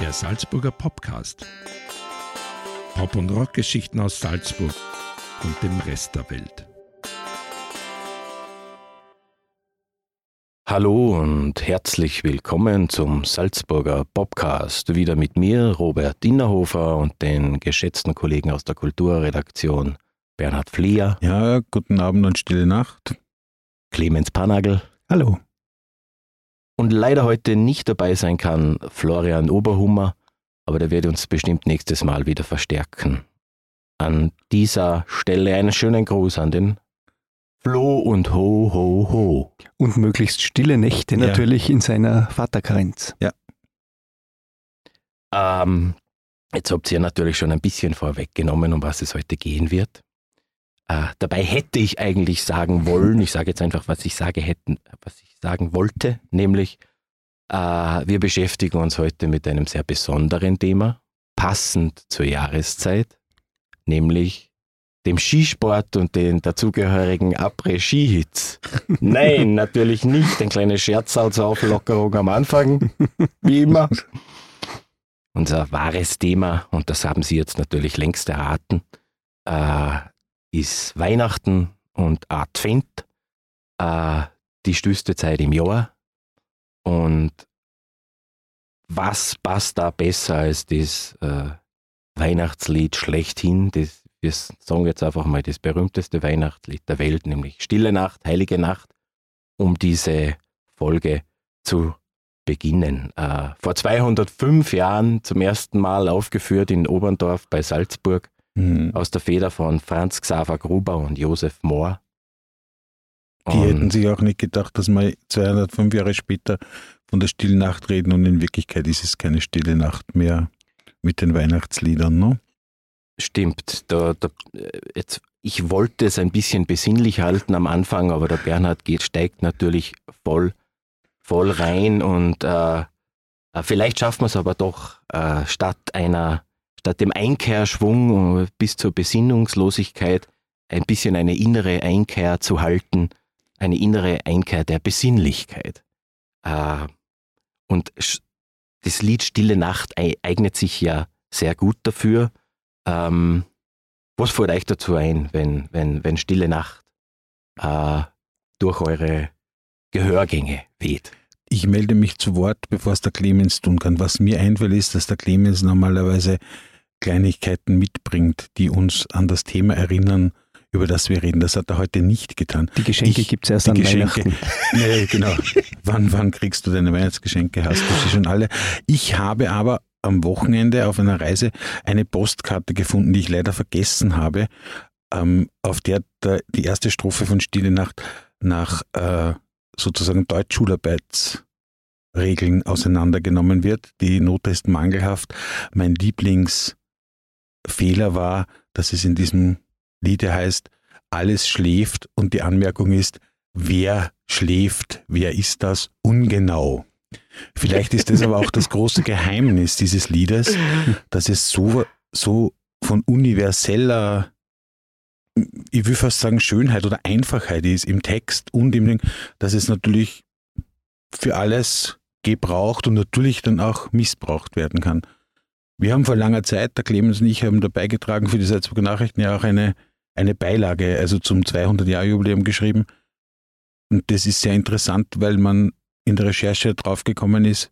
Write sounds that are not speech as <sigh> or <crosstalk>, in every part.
Der Salzburger Popcast. Pop- und Rockgeschichten aus Salzburg und dem Rest der Welt. Hallo und herzlich willkommen zum Salzburger Popcast. Wieder mit mir, Robert Dinnerhofer und den geschätzten Kollegen aus der Kulturredaktion Bernhard Flieger. Ja, guten Abend und stille Nacht. Clemens Panagel. Hallo. Und leider heute nicht dabei sein kann Florian Oberhummer, aber der wird uns bestimmt nächstes Mal wieder verstärken. An dieser Stelle einen schönen Gruß an den Flo und Ho, Ho, Ho. Und möglichst stille Nächte Ja. natürlich in seiner Vaterkarenz. Ähm, jetzt habt ihr natürlich schon ein bisschen vorweggenommen, um was es heute gehen wird. Äh, dabei hätte ich eigentlich sagen wollen, ich sage jetzt einfach, was ich sage hätten, was ich sagen wollte, nämlich äh, wir beschäftigen uns heute mit einem sehr besonderen Thema, passend zur Jahreszeit, nämlich dem Skisport und den dazugehörigen Après-Ski-Hits. <laughs> Nein, natürlich nicht. Ein kleines Scherzau zur Auflockerung am Anfang, wie immer. Unser wahres Thema, und das haben Sie jetzt natürlich längst erraten, äh, ist Weihnachten und Advent, äh, die stößte Zeit im Jahr. Und was passt da besser als das äh, Weihnachtslied schlechthin? Das, wir sagen jetzt einfach mal das berühmteste Weihnachtslied der Welt, nämlich Stille Nacht, Heilige Nacht, um diese Folge zu beginnen. Äh, vor 205 Jahren zum ersten Mal aufgeführt in Oberndorf bei Salzburg Hm. aus der Feder von Franz Xaver Gruber und Josef Mohr. Die Und hätten sich auch nicht gedacht, dass wir 205 Jahre später von der Stillen Nacht reden und in Wirklichkeit ist es keine Stille Nacht mehr mit den Weihnachtsliedern. Ne? Stimmt. Da, da, äh, jetzt, ich wollte es ein bisschen besinnlich halten am Anfang, aber der Bernhard geht, steigt natürlich voll, voll rein und äh, äh, vielleicht schaffen wir es aber doch, äh, statt einer, statt dem Einkehrschwung äh, bis zur Besinnungslosigkeit ein bisschen eine innere Einkehr zu halten, eine innere Einkehr der Besinnlichkeit. Äh, und das Lied Stille Nacht ei- eignet sich ja sehr gut dafür. Ähm, was fällt euch dazu ein, wenn, wenn, wenn Stille Nacht äh, durch eure Gehörgänge weht? Ich melde mich zu Wort, bevor es der Clemens tun kann. Was mir einfällt, ist, dass der Clemens normalerweise Kleinigkeiten mitbringt, die uns an das Thema erinnern, über das wir reden. Das hat er heute nicht getan. Die Geschenke gibt es erst an Geschenke. Weihnachten. <laughs> Nee, genau. wann, wann kriegst du deine Weihnachtsgeschenke? Hast du sie schon alle? Ich habe aber am Wochenende auf einer Reise eine Postkarte gefunden, die ich leider vergessen habe, ähm, auf der, der die erste Strophe von Stille Nacht nach äh, sozusagen Deutschschularbeitsregeln auseinandergenommen wird. Die Note ist mangelhaft. Mein Lieblingsfehler war, dass es in diesem Liede heißt, alles schläft und die Anmerkung ist, wer schläft, wer ist das, ungenau. Vielleicht ist das aber auch das große Geheimnis dieses Liedes, <laughs> dass es so, so von universeller, ich will fast sagen Schönheit oder Einfachheit ist im Text und im Ding, dass es natürlich für alles gebraucht und natürlich dann auch missbraucht werden kann. Wir haben vor langer Zeit, der Clemens und ich haben dabei getragen für die Salzburger Nachrichten ja auch eine, eine Beilage, also zum 200-Jahr-Jubiläum geschrieben. Und das ist sehr interessant, weil man in der Recherche draufgekommen ist,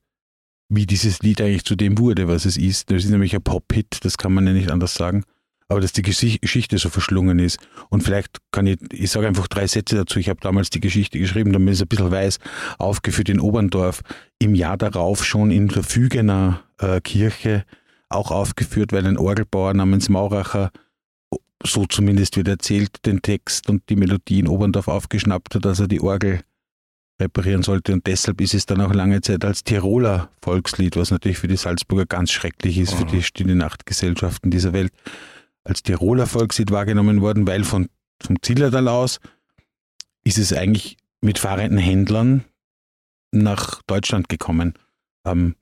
wie dieses Lied eigentlich zu dem wurde, was es ist. Das ist nämlich ein Pop-Hit, das kann man ja nicht anders sagen. aber dass die Geschichte so verschlungen ist. Und vielleicht kann ich, ich sage einfach drei Sätze dazu. Ich habe damals die Geschichte geschrieben, damit es ein bisschen weiß, aufgeführt in Oberndorf. Im Jahr darauf schon in der Fügener äh, Kirche auch aufgeführt, weil ein Orgelbauer namens Mauracher, so zumindest wird erzählt, den Text und die Melodie in Oberndorf aufgeschnappt hat, dass er die Orgel reparieren sollte. Und deshalb ist es dann auch lange Zeit als Tiroler Volkslied, was natürlich für die Salzburger ganz schrecklich ist, für die Stille Nachtgesellschaften dieser Welt, als Tiroler Volkslied wahrgenommen worden, weil von, vom Zillertal aus ist es eigentlich mit fahrenden Händlern nach Deutschland gekommen. Ähm,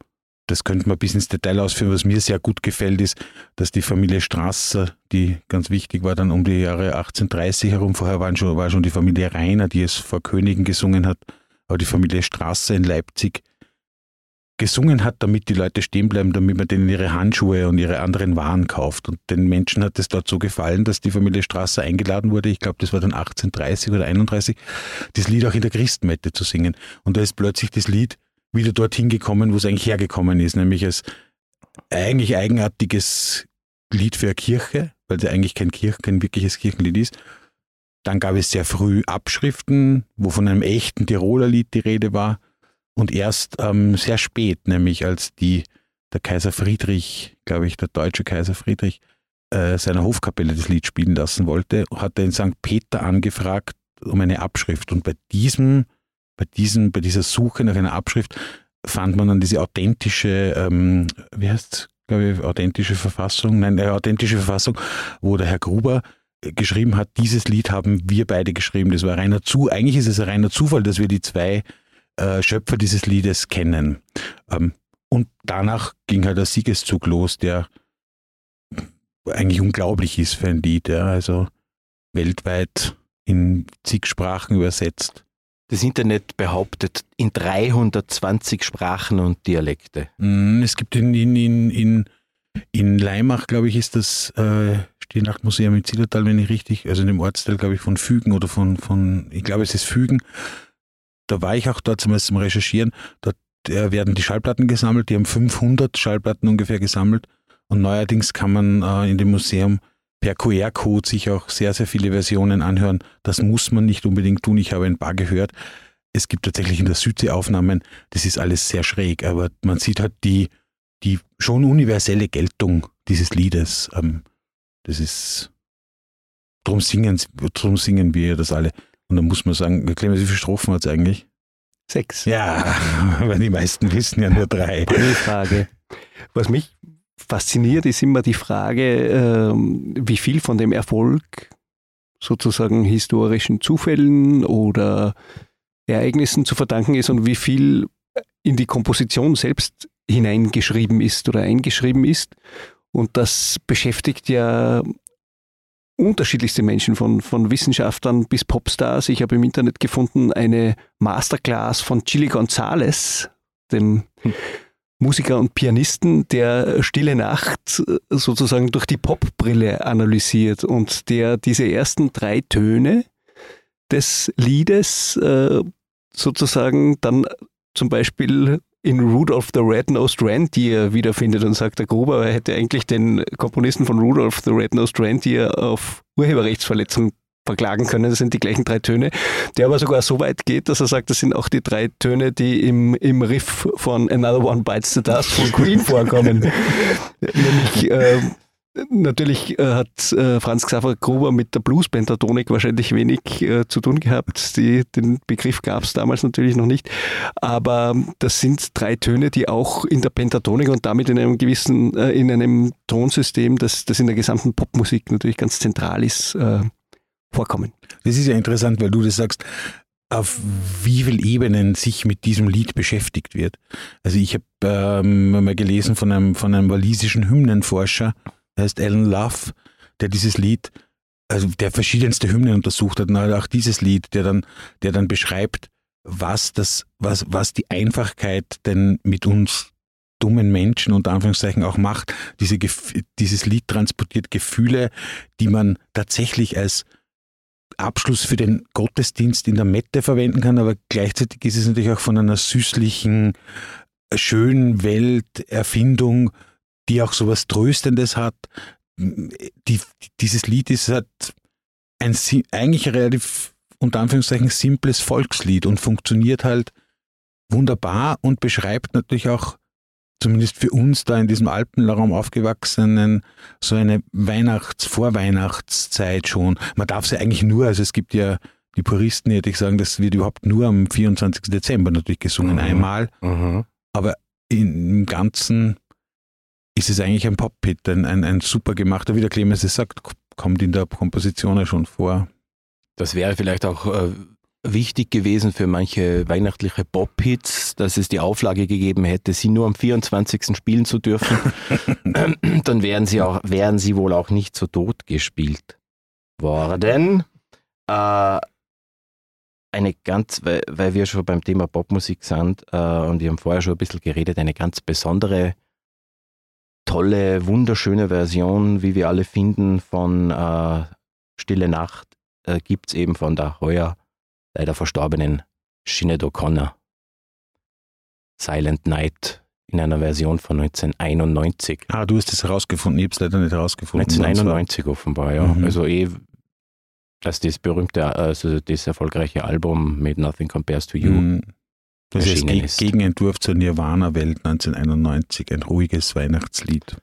das könnte man bis ins Detail ausführen. Was mir sehr gut gefällt, ist, dass die Familie Strasser, die ganz wichtig war, dann um die Jahre 1830 herum, vorher waren schon, war schon die Familie Rainer, die es vor Königen gesungen hat, aber die Familie Strasser in Leipzig gesungen hat, damit die Leute stehen bleiben, damit man denen ihre Handschuhe und ihre anderen Waren kauft. Und den Menschen hat es dort so gefallen, dass die Familie Strasser eingeladen wurde, ich glaube, das war dann 1830 oder 31, das Lied auch in der Christmette zu singen. Und da ist plötzlich das Lied wieder dorthin gekommen, wo es eigentlich hergekommen ist, nämlich als eigentlich eigenartiges Lied für eine Kirche, weil es eigentlich kein, Kirch, kein wirkliches Kirchenlied ist. Dann gab es sehr früh Abschriften, wo von einem echten Tiroler Lied die Rede war. Und erst ähm, sehr spät, nämlich als die, der Kaiser Friedrich, glaube ich, der deutsche Kaiser Friedrich, äh, seiner Hofkapelle das Lied spielen lassen wollte, hat er in St. Peter angefragt um eine Abschrift. Und bei diesem, bei diesem, bei dieser Suche nach einer Abschrift fand man dann diese authentische, ähm, wie heißt glaube ich, authentische Verfassung, nein, eine authentische Verfassung, wo der Herr Gruber geschrieben hat, dieses Lied haben wir beide geschrieben. Das war reiner Zu, eigentlich ist es ein reiner Zufall, dass wir die zwei äh, Schöpfer dieses Liedes kennen. Ähm, und danach ging halt der Siegeszug los, der eigentlich unglaublich ist für ein Lied, ja, also weltweit in zig Sprachen übersetzt. Das Internet behauptet in 320 Sprachen und Dialekte. Mm, es gibt in, in, in, in, in Leimach, glaube ich, ist das äh, Stillnachtmuseum in Zillertal, wenn ich richtig, also in dem Ortsteil, glaube ich, von Fügen oder von, von ich glaube, es ist Fügen. Da war ich auch dort zum Recherchieren. Dort äh, werden die Schallplatten gesammelt. Die haben 500 Schallplatten ungefähr gesammelt. Und neuerdings kann man äh, in dem Museum per QR-Code sich auch sehr, sehr viele Versionen anhören. Das muss man nicht unbedingt tun. Ich habe ein paar gehört. Es gibt tatsächlich in der Südsee Aufnahmen. Das ist alles sehr schräg, aber man sieht halt die, die schon universelle Geltung dieses Liedes. Ähm, das ist, drum singen, drum singen wir das alle. Und dann muss man sagen, Clemens, wie viele Strophen hat es eigentlich? Sechs. Ja, <laughs> weil die meisten wissen ja nur drei. Frage. Was mich fasziniert, ist immer die Frage, ähm, wie viel von dem Erfolg sozusagen historischen Zufällen oder Ereignissen zu verdanken ist und wie viel in die Komposition selbst hineingeschrieben ist oder eingeschrieben ist. Und das beschäftigt ja unterschiedlichste Menschen, von, von Wissenschaftlern bis Popstars. Ich habe im Internet gefunden eine Masterclass von Chili Gonzalez, dem hm. Musiker und Pianisten, der Stille Nacht äh, sozusagen durch die Popbrille analysiert und der diese ersten drei Töne des Liedes äh, sozusagen dann zum Beispiel in Rudolph the Red-Nosed Reindeer wiederfindet und sagt, der Gruber hätte eigentlich den Komponisten von Rudolph the Red-Nosed Reindeer auf Urheberrechtsverletzung verklagen können. Das sind die gleichen drei Töne. Der aber sogar so weit geht, dass er sagt, das sind auch die drei Töne, die im, im Riff von Another One Bites the Dust von Queen <laughs> vorkommen. Nämlich äh, Natürlich äh, hat äh, Franz Xaver Gruber mit der Blues-Pentatonik wahrscheinlich wenig äh, zu tun gehabt. Die, den Begriff gab es damals natürlich noch nicht. Aber das sind drei Töne, die auch in der Pentatonik und damit in einem gewissen, äh, in einem Tonsystem, das, das in der gesamten Popmusik natürlich ganz zentral ist, äh, vorkommen. Das ist ja interessant, weil du das sagst auf wie vielen Ebenen sich mit diesem Lied beschäftigt wird. Also ich habe ähm, mal gelesen von einem, von einem walisischen Hymnenforscher, der heißt Alan Love, der dieses Lied, also der verschiedenste Hymnen untersucht hat, und auch dieses Lied, der dann, der dann beschreibt, was das, was, was die Einfachkeit denn mit uns dummen Menschen unter Anführungszeichen auch macht. Diese, dieses Lied transportiert Gefühle, die man tatsächlich als Abschluss für den Gottesdienst in der Mette verwenden kann, aber gleichzeitig ist es natürlich auch von einer süßlichen, schönen Welterfindung die auch so was Tröstendes hat, die, dieses Lied ist halt ein eigentlich relativ unter Anführungszeichen simples Volkslied und funktioniert halt wunderbar und beschreibt natürlich auch zumindest für uns da in diesem Alpenraum aufgewachsenen, so eine Weihnachts-, Vorweihnachtszeit schon. Man darf sie eigentlich nur, also es gibt ja die Puristen, hätte ich sagen, das wird überhaupt nur am 24. Dezember natürlich gesungen, mhm. einmal. Mhm. Aber im Ganzen ist es eigentlich ein Pop-Hit, ein, ein, ein, super gemachter, wie der Clemens es sagt, kommt in der Komposition ja schon vor. Das wäre vielleicht auch äh, wichtig gewesen für manche weihnachtliche Pop-Hits, dass es die Auflage gegeben hätte, sie nur am 24. spielen zu dürfen. <laughs> Dann wären sie, auch, wären sie wohl auch nicht so tot gespielt worden. Äh, eine ganz, weil, weil, wir schon beim Thema Popmusik sind äh, und wir haben vorher schon ein bisschen geredet, eine ganz besondere, tolle, wunderschöne Version, wie wir alle finden, von äh, Stille Nacht äh, gibt es eben von der heuer leider verstorbenen Sinead O'Connor. Silent Night in einer Version von 1991. Ah, du hast es herausgefunden, ich habe es leider nicht herausgefunden. 1991 offenbar, ja. Mhm. Also eh, dass das berühmte, also das erfolgreiche Album Made Nothing Compares to You mhm. Das ist ist. Gegenentwurf zur Nirvana-Welt 1991, ein ruhiges Weihnachtslied.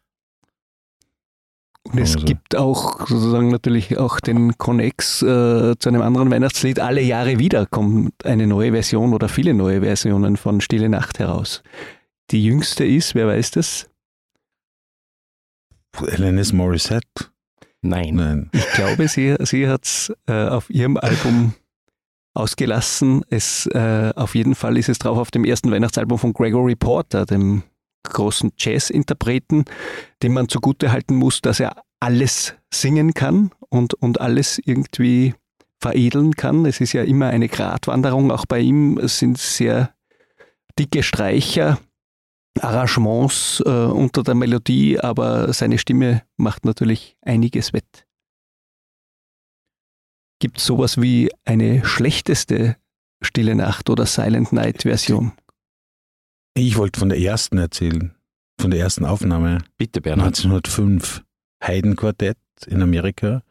Und es also. gibt auch sozusagen natürlich auch den Connex äh, zu einem anderen Weihnachtslied. Alle Jahre wieder kommt eine neue Version oder viele neue Versionen von Stille Nacht heraus. Die jüngste ist, wer weiß das? Alanis Morissette. Nein. Nein. Ich glaube, sie, sie hat es äh, auf ihrem Album ausgelassen. Es, äh, auf jeden Fall ist es drauf auf dem ersten Weihnachtsalbum von Gregory Porter, dem großen Jazz-Interpreten, dem man zugute halten muss, dass er alles singen kann und, und alles irgendwie veredeln kann. Es ist ja immer eine Gratwanderung, auch bei ihm es sind sehr dicke Streicher, Arrangements äh, unter der Melodie, aber seine Stimme macht natürlich einiges wett. Gibt es sowas wie eine schlechteste Stille Nacht oder Silent Night Version? Ich wollte von der ersten erzählen, von der ersten Aufnahme. Bitte, Bernhard. 1905, Heidenquartett in Amerika,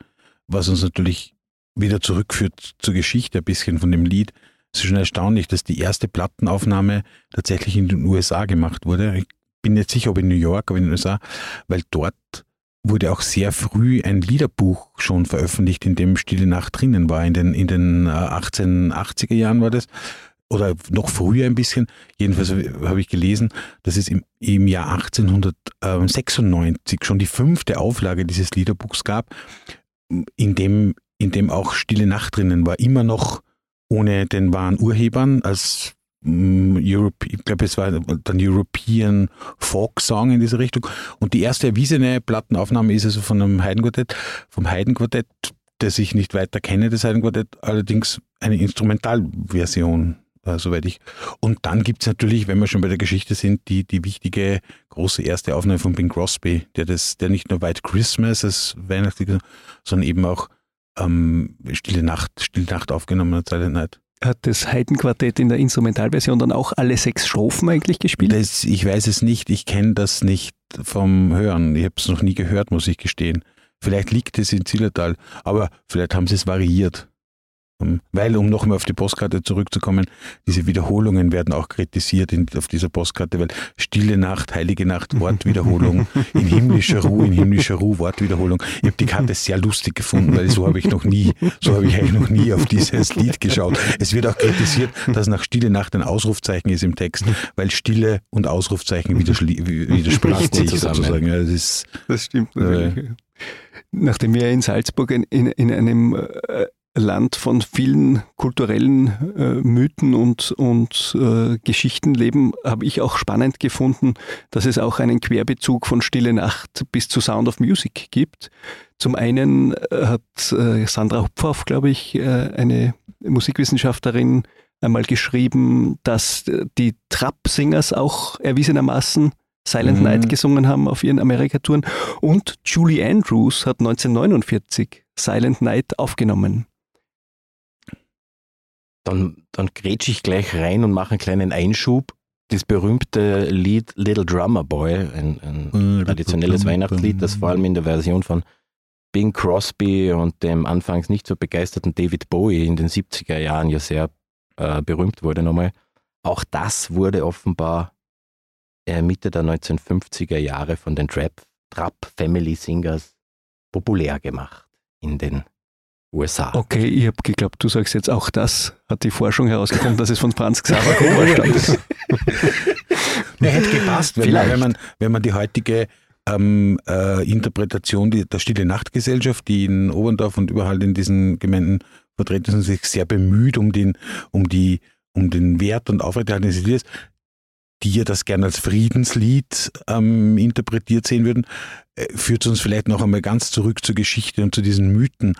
was uns natürlich wieder zurückführt zur Geschichte ein bisschen von dem Lied. Es ist schon erstaunlich, dass die erste Plattenaufnahme tatsächlich in den USA gemacht wurde. Ich bin nicht sicher, ob in New York, aber in den USA, weil dort wurde auch sehr früh ein Liederbuch schon veröffentlicht, in dem Stille Nacht drinnen war. In den, in den 1880er äh, Jahren war das oder noch früher ein bisschen, jedenfalls habe ich gelesen, dass es im, im Jahr 1896 schon die fünfte Auflage dieses Liederbuchs gab, in dem, in dem auch Stille Nacht drinnen war, immer noch ohne den wahren Urhebern als mm, Europe, ich glaube, es war dann European Folk Song in diese Richtung. Und die erste erwiesene Plattenaufnahme ist also von einem Heidenquartett, vom Heidenquartett, das ich nicht weiter kenne, das Heidenquartett, allerdings eine Instrumentalversion äh, soweit ich. Und dann gibt es natürlich, wenn wir schon bei der Geschichte sind, die, die wichtige große erste Aufnahme von Bing Crosby, der das, der nicht nur White Christmas als Weihnachtlicher, sondern eben auch ähm, Stille Nacht, Stille Nacht aufgenommen hat, Silent Night. Hat das Heidenquartett in der Instrumentalversion dann auch alle sechs Strophen eigentlich gespielt? Das, ich weiß es nicht, ich kenne das nicht vom Hören. Ich habe es noch nie gehört, muss ich gestehen. Vielleicht liegt es in Zillertal, aber vielleicht haben sie es variiert. Weil, um nochmal auf die Postkarte zurückzukommen, diese Wiederholungen werden auch kritisiert in, auf dieser Postkarte, weil Stille Nacht, Heilige Nacht, <laughs> Wortwiederholung, in himmlischer Ruhe, in himmlischer Ruhe, Wortwiederholung. Ich habe die Karte sehr lustig gefunden, weil so habe ich noch nie, so habe ich eigentlich noch nie auf dieses Lied geschaut. Es wird auch kritisiert, dass nach Stille Nacht ein Ausrufzeichen ist im Text, weil Stille und Ausrufzeichen widersprechen sich sozusagen. Ja, das, ist, das stimmt natürlich. Äh, Nachdem wir in Salzburg in, in einem äh, Land von vielen kulturellen äh, Mythen und, und äh, Geschichten leben, habe ich auch spannend gefunden, dass es auch einen Querbezug von Stille Nacht bis zu Sound of Music gibt. Zum einen äh, hat äh, Sandra Hupfauf, glaube ich, äh, eine Musikwissenschaftlerin, einmal geschrieben, dass die Trap-Singers auch erwiesenermaßen Silent mhm. Night gesungen haben auf ihren Amerikatouren. Und Julie Andrews hat 1949 Silent Night aufgenommen. Dann, dann grätsche ich gleich rein und mache einen kleinen Einschub. das berühmte Lied Little Drummer Boy, ein, ein traditionelles Weihnachtslied, das vor allem in der Version von Bing Crosby und dem anfangs nicht so begeisterten David Bowie in den 70er Jahren ja sehr äh, berühmt wurde nochmal. Auch das wurde offenbar äh, Mitte der 1950er Jahre von den Trap, Trap Family Singers populär gemacht in den USA. Okay, ich habe geglaubt, du sagst jetzt auch das. Hat die Forschung herausgefunden, dass es von Franz Xaver Gruber stammt? <laughs> Ja, hätte gepasst, wenn, wenn, man, wenn man die heutige ähm, äh, Interpretation die, der Stille Nachtgesellschaft, die in Oberndorf und überall in diesen Gemeinden vertreten sind, sich sehr bemüht um den, um die, um den Wert und Aufrechterhalten des Liedes, die ja das gerne als Friedenslied ähm, interpretiert sehen würden, äh, führt uns vielleicht noch einmal ganz zurück zur Geschichte und zu diesen Mythen.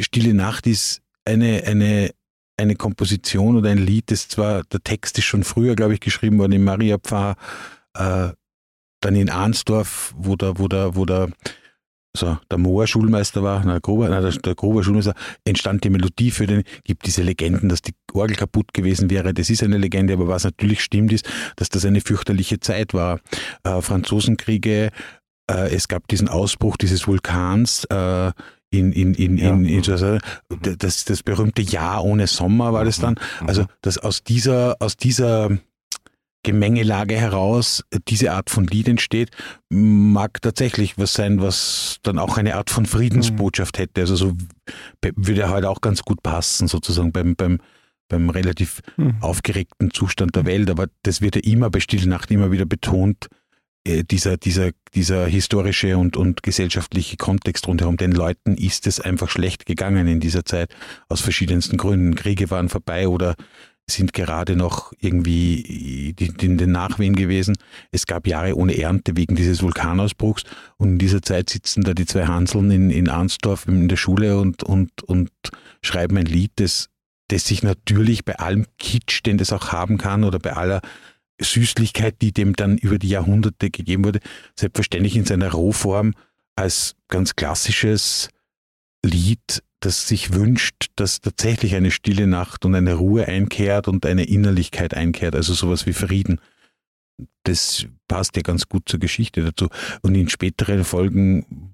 Stille Nacht ist eine, eine, eine Komposition oder ein Lied, das zwar, der Text ist schon früher, glaube ich, geschrieben worden im Mariapfarr, äh, dann in Arnsdorf, wo der, wo der, wo der, so, der Moor Schulmeister war, na, der, Gruber, na, der, der Gruber Schulmeister, entstand die Melodie für den, gibt diese Legenden, dass die Orgel kaputt gewesen wäre. Das ist eine Legende, aber was natürlich stimmt ist, dass das eine fürchterliche Zeit war. Äh, Franzosenkriege, äh, es gab diesen Ausbruch dieses Vulkans, äh, in, in, in, ja. in, in, das, das berühmte Jahr ohne Sommer war das dann. Mhm. Also, dass aus dieser, aus dieser Gemengelage heraus diese Art von Lied entsteht, mag tatsächlich was sein, was dann auch eine Art von Friedensbotschaft mhm. hätte. Also so würde halt auch ganz gut passen, sozusagen beim, beim, beim relativ mhm. aufgeregten Zustand der Welt. Aber das wird ja immer bei Stille Nacht immer wieder betont, dieser, dieser, dieser historische und, und gesellschaftliche Kontext rundherum. Den Leuten ist es einfach schlecht gegangen in dieser Zeit, aus verschiedensten Gründen. Kriege waren vorbei oder sind gerade noch irgendwie in den Nachwehen gewesen. Es gab Jahre ohne Ernte wegen dieses Vulkanausbruchs und in dieser Zeit sitzen da die zwei Hanseln in, in Arnsdorf in der Schule und, und, und schreiben ein Lied, das, das sich natürlich bei allem Kitsch, den das auch haben kann oder bei aller Süßlichkeit, die dem dann über die Jahrhunderte gegeben wurde, selbstverständlich in seiner Rohform als ganz klassisches Lied das sich wünscht, dass tatsächlich eine stille Nacht und eine Ruhe einkehrt und eine Innerlichkeit einkehrt, also sowas wie Frieden. Das passt ja ganz gut zur Geschichte dazu. Und in späteren Folgen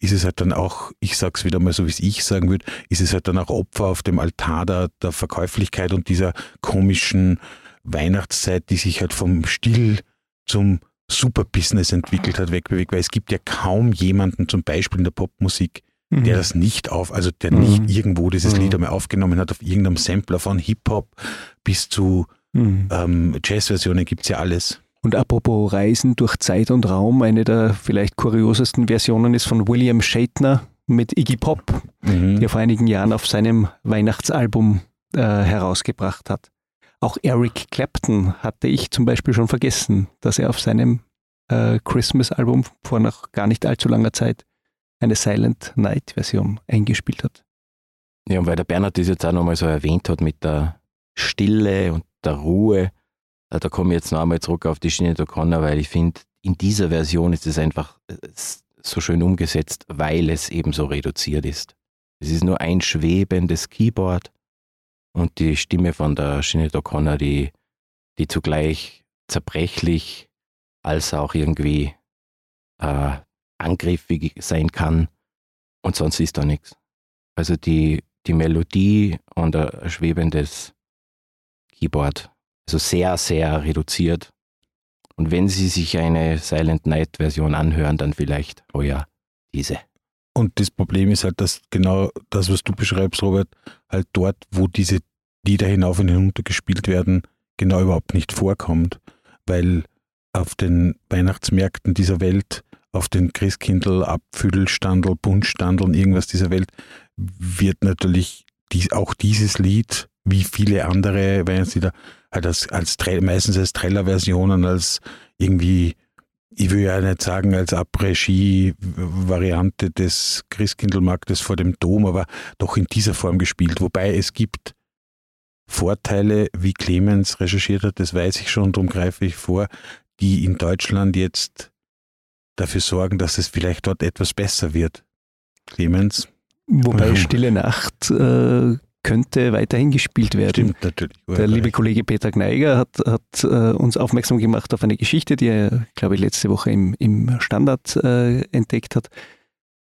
ist es halt dann auch, ich sag's wieder mal so, wie es ich sagen würde, ist es halt dann auch Opfer auf dem Altar der, der Verkäuflichkeit und dieser komischen Weihnachtszeit, die sich halt vom Still zum Superbusiness entwickelt hat, wegbewegt, weil es gibt ja kaum jemanden, zum Beispiel in der Popmusik, mhm. der das nicht auf, also der mhm. nicht irgendwo dieses mhm. Lied einmal aufgenommen hat, auf irgendeinem Sampler von Hip-Hop bis zu mhm. ähm, Jazz-Versionen gibt es ja alles. Und apropos Reisen durch Zeit und Raum, eine der vielleicht kuriosesten Versionen ist von William Shatner mit Iggy Pop, mhm. der vor einigen Jahren auf seinem Weihnachtsalbum äh, herausgebracht hat. Auch Eric Clapton hatte ich zum Beispiel schon vergessen, dass er auf seinem äh, Christmas-Album vor noch gar nicht allzu langer Zeit eine Silent Night-Version eingespielt hat. Ja, und weil der Bernhard das jetzt auch nochmal so erwähnt hat mit der Stille und der Ruhe, äh, da komme ich jetzt noch einmal zurück auf die Schiene O'Connor, weil ich finde, in dieser Version ist es einfach äh, so schön umgesetzt, weil es eben so reduziert ist. Es ist nur ein schwebendes Keyboard und die Stimme von der Sinead O'Connor, die, die zugleich zerbrechlich als auch irgendwie äh, angriffig sein kann und sonst ist da nichts. Also die, die Melodie und ein schwebendes Keyboard, also sehr, sehr reduziert. Und wenn Sie sich eine Silent Night Version anhören, dann vielleicht, oh ja, diese. Und das Problem ist halt, dass genau das, was du beschreibst, Robert, halt dort, wo diese Lieder hinauf und hinunter gespielt werden, genau überhaupt nicht vorkommt. Weil auf den Weihnachtsmärkten dieser Welt auf den Christkindl, Abfüllstandel, Buntstandeln, irgendwas dieser Welt, wird natürlich dies, auch dieses Lied, wie viele andere Weihnachtslieder, halt als, als meistens als Treller-Versionen, als irgendwie, ich will ja nicht sagen als Après-Ski-Variante des Christkindlmarktes vor dem Dom, aber doch in dieser Form gespielt. Wobei es gibt Vorteile, wie Clemens recherchiert hat, das weiß ich schon, darum greife ich vor, die in Deutschland jetzt dafür sorgen, dass es vielleicht dort etwas besser wird. Clemens? Wobei. Stille Nacht äh, könnte weiterhin gespielt werden. Stimmt natürlich. Der liebe Kollege Peter Gneiger hat, hat äh, uns aufmerksam gemacht auf eine Geschichte, die er, glaube ich, letzte Woche im, im Standard äh, entdeckt hat.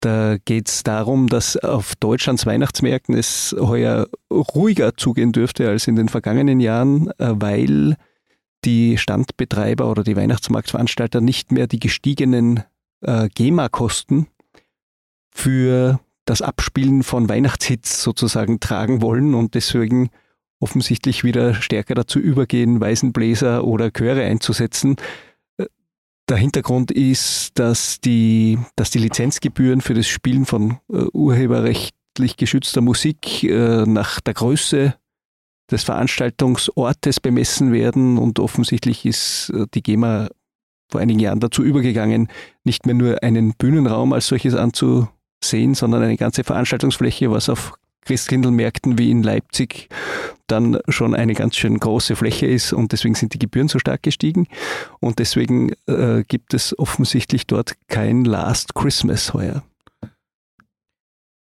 Da geht es darum, dass auf Deutschlands Weihnachtsmärkten es heuer ruhiger zugehen dürfte als in den vergangenen Jahren, äh, weil die Standbetreiber oder die Weihnachtsmarktveranstalter nicht mehr die gestiegenen äh, GEMA-Kosten für das Abspielen von Weihnachtshits sozusagen tragen wollen und deswegen offensichtlich wieder stärker dazu übergehen, Weißenbläser oder Chöre einzusetzen. Äh, der Hintergrund ist, dass die, dass die Lizenzgebühren für das Spielen von äh, urheberrechtlich geschützter Musik äh, nach der Größe des Veranstaltungsortes bemessen werden und offensichtlich ist äh, die GEMA vor einigen Jahren dazu übergegangen, nicht mehr nur einen Bühnenraum als solches anzusehen, sondern eine ganze Veranstaltungsfläche, was auf Christkindlmärkten wie in Leipzig dann schon eine ganz schön große Fläche ist und deswegen sind die Gebühren so stark gestiegen und deswegen äh, gibt es offensichtlich dort kein Last Christmas heuer.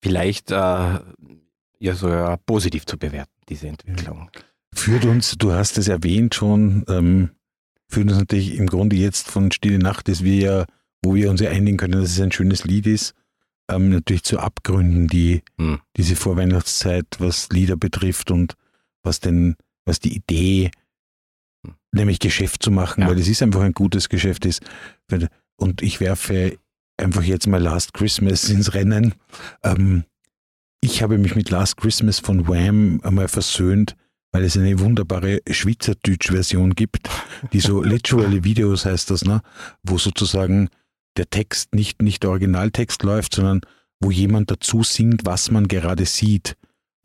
Vielleicht äh, ja sogar positiv zu bewerten, diese Entwicklung. Führt uns, du hast es erwähnt schon, ähm, führt uns natürlich im Grunde jetzt von Stille Nacht, dass wir ja, wo wir uns ja einigen können, dass es ein schönes Lied ist, ähm, natürlich zu Abgründen, die Hm. diese Vorweihnachtszeit, was Lieder betrifft und was denn, was die Idee, Hm. nämlich Geschäft zu machen, Ja. weil es ist einfach ein gutes Geschäft ist. Und ich werfe einfach jetzt mal Last Christmas ins Rennen. Ähm, ich habe mich mit Last Christmas von Wham einmal versöhnt, weil es eine wunderbare Schweizerdeutsch-Version gibt, die so <laughs> literally Videos heißt das, ne? wo sozusagen der Text nicht, nicht der Originaltext läuft, sondern wo jemand dazu singt, was man gerade sieht.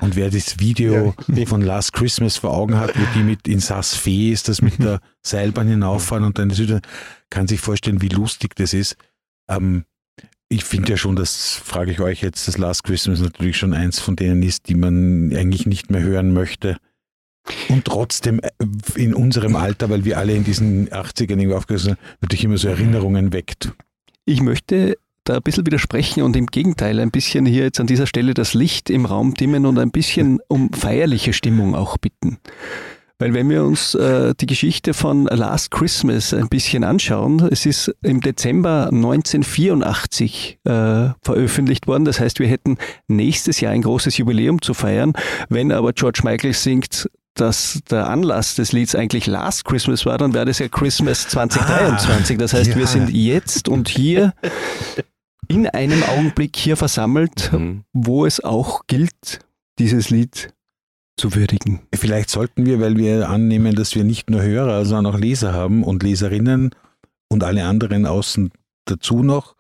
Und wer das Video <laughs> von Last Christmas vor Augen hat, wo die mit in Saas Fee ist, das mit der Seilbahn hinauffahren und dann wieder, kann sich vorstellen, wie lustig das ist. Ähm, ich finde ja schon, das frage ich euch jetzt, dass Last Christmas natürlich schon eins von denen ist, die man eigentlich nicht mehr hören möchte. Und trotzdem äh, in unserem Alter, weil wir alle in diesen 80ern irgendwie aufgewachsen sind, natürlich immer so Erinnerungen weckt. Ich möchte da ein bisschen widersprechen und im Gegenteil ein bisschen hier jetzt an dieser Stelle das Licht im Raum dimmen und ein bisschen <laughs> um feierliche Stimmung auch bitten. Weil wenn wir uns äh, die Geschichte von Last Christmas ein bisschen anschauen, es ist im Dezember 1984 äh, veröffentlicht worden. Das heißt, wir hätten nächstes Jahr ein großes Jubiläum zu feiern. Wenn aber George Michael singt, dass der Anlass des Lieds eigentlich Last Christmas war, dann wäre das ja Christmas 2023. Das heißt, ja. wir sind jetzt und hier in einem Augenblick hier versammelt, Mhm. wo es auch gilt, dieses Lied zu würdigen. Vielleicht sollten wir, weil wir annehmen, dass wir nicht nur Hörer, sondern auch Leser haben und Leserinnen und alle anderen außen dazu noch,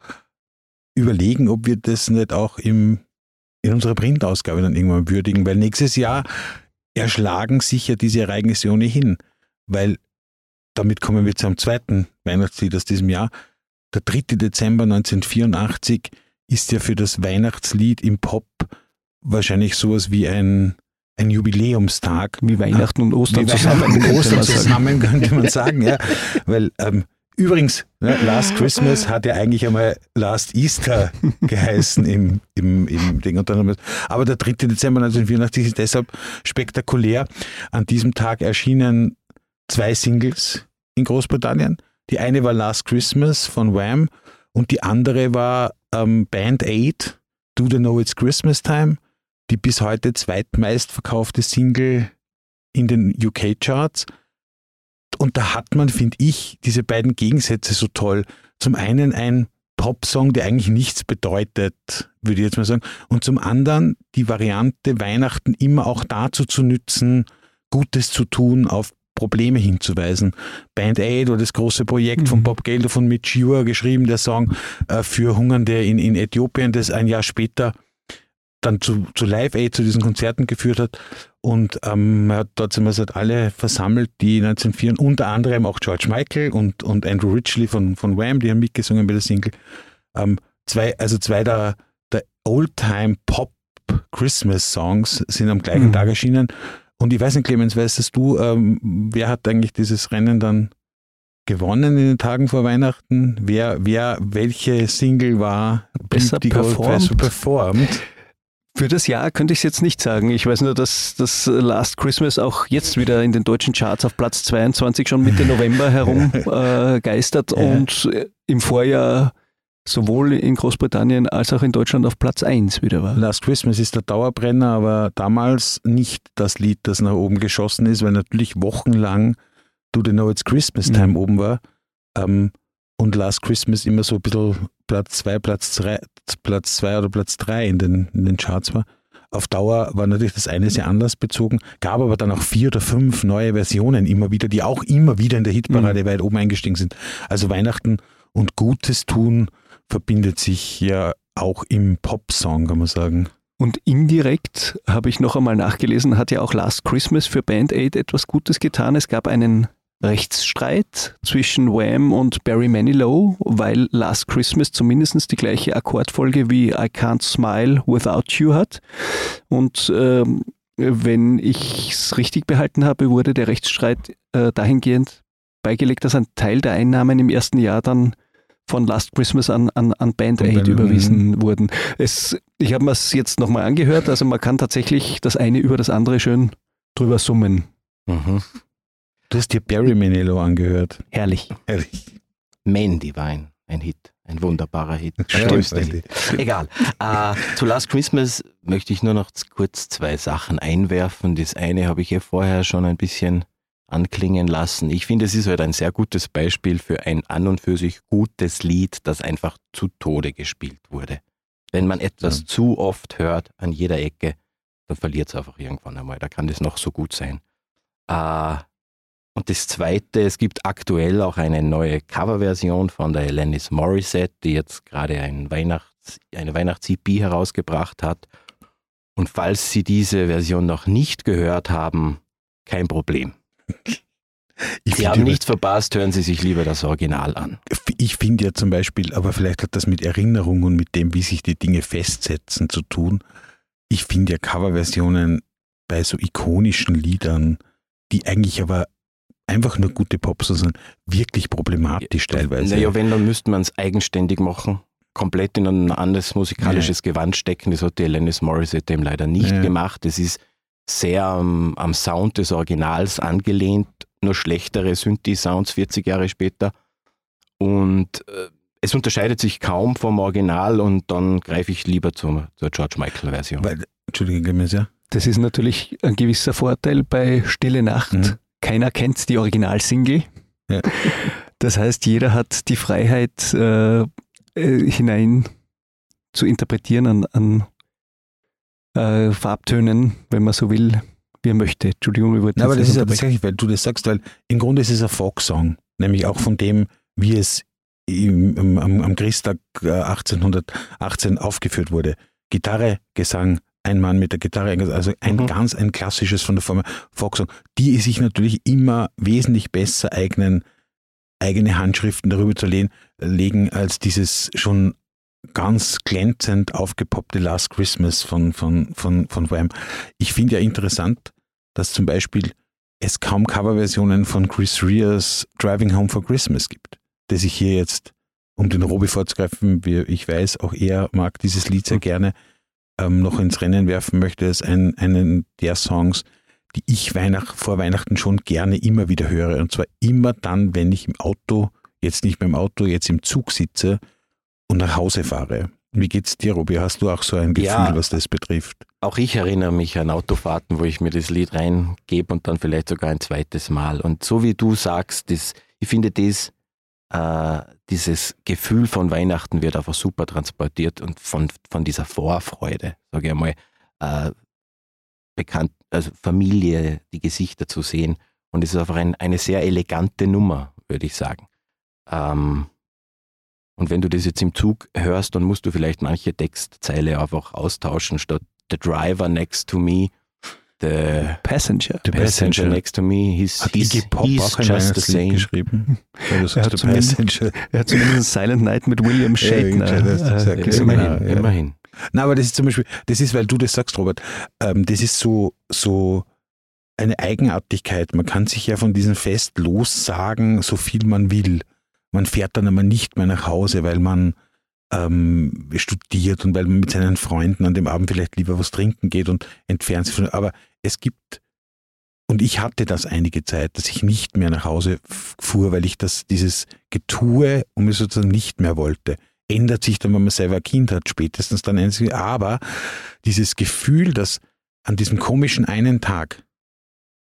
überlegen, ob wir das nicht auch im, in unserer Printausgabe dann irgendwann würdigen, weil nächstes Jahr erschlagen sich ja diese Ereignisse ohnehin, weil damit kommen wir zum zweiten Weihnachtslied aus diesem Jahr. Der 3. Dezember 1984 ist ja für das Weihnachtslied im Pop wahrscheinlich sowas wie ein, ein Jubiläumstag. Wie Weihnachten und Ostern Wie zusammen. Weihnachten und könnte Ostern zusammen, könnte man sagen, ja. <laughs> Weil ähm, übrigens, ne, Last Christmas hat ja eigentlich einmal Last Easter <laughs> geheißen im, im, im Ding. Und dann, aber der 3. Dezember 1984 ist deshalb spektakulär. An diesem Tag erschienen zwei Singles in Großbritannien. Die eine war Last Christmas von Wham und die andere war ähm, Band Aid, Do They Know It's Christmas Time, die bis heute zweitmeistverkaufte Single in den UK-Charts. Und da hat man, finde ich, diese beiden Gegensätze so toll. Zum einen ein Popsong, der eigentlich nichts bedeutet, würde ich jetzt mal sagen. Und zum anderen die Variante, Weihnachten immer auch dazu zu nützen, Gutes zu tun, auf Probleme hinzuweisen. Band Aid oder das große Projekt von Mhm. Bob Geldof und Mitch Ure geschrieben, der Song äh, für Hungernde in, in Äthiopien, das ein Jahr später dann zu, zu Live Aid, zu diesen Konzerten geführt hat. Und ähm, hat dort sind wir halt alle versammelt, die 1904, unter anderem auch George Michael und, und Andrew Ridgely von, von Wham, die haben mitgesungen bei der Single. Ähm, zwei, also zwei der, der Oldtime Pop Christmas Songs sind am gleichen Mhm. Tag erschienen. Und ich weiß nicht, Clemens, weißt du, ähm, wer hat eigentlich dieses Rennen dann gewonnen in den Tagen vor Weihnachten? Wer, wer, welche Single war Besser die performt? besser performt? Für das Jahr könnte ich es jetzt nicht sagen. Ich weiß nur, dass das Last Christmas auch jetzt wieder in den deutschen Charts auf Platz 22 schon Mitte November herum äh, und äh, im Vorjahr sowohl in Großbritannien als auch in Deutschland auf Platz 1 wieder war. Last Christmas ist der Dauerbrenner, aber damals nicht das Lied, das nach oben geschossen ist, weil natürlich wochenlang Do They Know It's Christmas Time Mhm. oben war. Ähm, und Last Christmas immer so ein bisschen Platz 2, Platz 3, Platz zwei oder Platz 3 in den, in den Charts war. Auf Dauer war natürlich das eine sehr anlassbezogen, gab aber dann auch vier oder fünf neue Versionen immer wieder, die auch immer wieder in der Hitparade weit oben eingestiegen sind. Also Weihnachten und Gutes tun verbindet sich ja auch im Popsong, kann man sagen. Und indirekt habe ich noch einmal nachgelesen, hat ja auch Last Christmas für Band Aid etwas Gutes getan. Es gab einen Rechtsstreit zwischen Wham und Barry Manilow, weil Last Christmas zumindest die gleiche Akkordfolge wie I Can't Smile Without You hat. Und ähm, wenn ich es richtig behalten habe, wurde der Rechtsstreit äh, dahingehend beigelegt, dass ein Teil der Einnahmen im ersten Jahr dann von Last Christmas an, an, an Band Aid Band- überwiesen wurden. Es, ich habe mir es jetzt nochmal angehört, also man kann tatsächlich das eine über das andere schön drüber summen. Mhm. Du hast dir Barry Manilow angehört. Herrlich. Ehrlich. Mandy war ein, Hit, ein wunderbarer Hit. Stimmt. Hit. Egal. Äh, zu Last Christmas möchte ich nur noch kurz zwei Sachen einwerfen. Das eine habe ich ja vorher schon ein bisschen anklingen lassen. Ich finde, es ist halt ein sehr gutes Beispiel für ein an und für sich gutes Lied, das einfach zu Tode gespielt wurde. Wenn man etwas Ja. zu oft hört an jeder Ecke, dann verliert es einfach irgendwann einmal. Da kann das noch so gut sein. Äh, und das Zweite, es gibt aktuell auch eine neue Coverversion von der Alanis Morissette, die jetzt gerade ein Weihnachts-, eine Weihnachts-EP herausgebracht hat. Und falls Sie diese Version noch nicht gehört haben, kein Problem. Ich Sie haben nichts verpasst, hören Sie sich lieber das Original an. Ich finde ja zum Beispiel, aber vielleicht hat das mit Erinnerung und mit dem, wie sich die Dinge festsetzen, zu tun. Ich finde ja Coverversionen bei so ikonischen Liedern, die eigentlich aber einfach nur gute Popsongs sind, wirklich problematisch teilweise. Naja, wenn, dann müsste man es eigenständig machen, komplett in ein anderes musikalisches Gewand stecken. Das hat die Alanis Morissette eben leider nicht Ja. gemacht. Es ist sehr am, am Sound des Originals angelehnt, nur schlechtere Synthi-Sounds 40 Jahre später. Und äh, es unterscheidet sich kaum vom Original und dann greife ich lieber zur, zur George Michael-Version. Weil, Entschuldige, Gomez, ja. Das ist natürlich ein gewisser Vorteil bei Stille Nacht. Mhm. Keiner kennt die Originalsingle. Ja. Das heißt, jeder hat die Freiheit, äh, äh, hinein zu interpretieren an, an äh, Farbtönen, wenn man so will, wie er möchte. Entschuldigung, wir wollten Na, aber das ist ja tatsächlich, weil du das sagst, weil im Grunde ist es ein Folksong, nämlich auch von dem, wie es im, am, am Christtag äh, 1818 aufgeführt wurde. Gitarre, Gesang, ein Mann mit der Gitarre, also ein Mhm. ganz ein klassisches von der Form Folksong, die sich natürlich immer wesentlich besser eignen, eigene Handschriften darüber zu legen, legen als dieses schon ganz glänzend aufgepoppte Last Christmas von, von, von, von Wham. Ich finde ja interessant, dass zum Beispiel es kaum Coverversionen von Chris Rears Driving Home for Christmas gibt, das ich hier jetzt, um den Robi vorzugreifen, wie ich weiß, auch er mag dieses Lied sehr gerne, ähm, noch ins Rennen werfen möchte, als ein, einen der Songs, die ich Weihnacht, vor Weihnachten schon gerne immer wieder höre. Und zwar immer dann, wenn ich im Auto, jetzt nicht mehr im Auto, jetzt im Zug sitze und nach Hause fahre. Wie geht's dir, Robi? Hast du auch so ein Gefühl, Ja. was das betrifft? Auch ich erinnere mich an Autofahrten, wo ich mir das Lied reingebe und dann vielleicht sogar ein zweites Mal. Und so wie du sagst, das, ich finde das, äh, dieses Gefühl von Weihnachten wird einfach super transportiert und von, von dieser Vorfreude, sage ich einmal, äh, bekannt, also Familie, die Gesichter zu sehen. Und es ist einfach ein, eine sehr elegante Nummer, würde ich sagen. Ähm, und wenn du das jetzt im Zug hörst, dann musst du vielleicht manche Textzeile einfach austauschen, statt The driver next to me, the Passenger. The passenger next to me, he's, Hat he's, Iggy Pop he's just the same. geschrieben? <laughs> Sagst, hat der zumindest- Passenger. Er hat zumindest Silent Night mit William Shatner Ja, äh. Immerhin, ja. immerhin. Na, aber das ist zum Beispiel, das ist, weil du das sagst, Robert, ähm, das ist so, so eine Eigenartigkeit. Man kann sich ja von diesem Fest lossagen, so viel man will. Man fährt dann aber nicht mehr nach Hause, weil man ähm, studiert und weil man mit seinen Freunden an dem Abend vielleicht lieber was trinken geht und entfernt sich von. Aber es gibt, und ich hatte das einige Zeit, dass ich nicht mehr nach Hause fuhr, weil ich das, dieses Getue um mich sozusagen nicht mehr wollte. Ändert sich dann, wenn man selber ein Kind hat, spätestens dann. Aber dieses Gefühl, dass an diesem komischen einen Tag,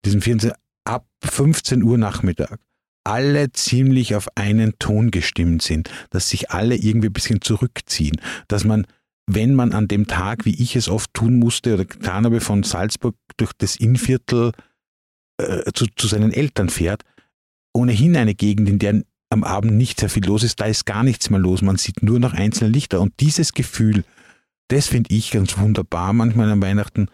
diesem 14, ab 15 Uhr Nachmittag, alle ziemlich auf einen Ton gestimmt sind, dass sich alle irgendwie ein bisschen zurückziehen, dass man, wenn man an dem Tag, wie ich es oft tun musste oder getan habe, von Salzburg durch das Innviertel äh, zu, zu seinen Eltern fährt, ohnehin eine Gegend, in der am Abend nicht sehr viel los ist, da ist gar nichts mehr los, man sieht nur noch einzelne Lichter. Und dieses Gefühl, das finde ich ganz wunderbar manchmal an Weihnachten,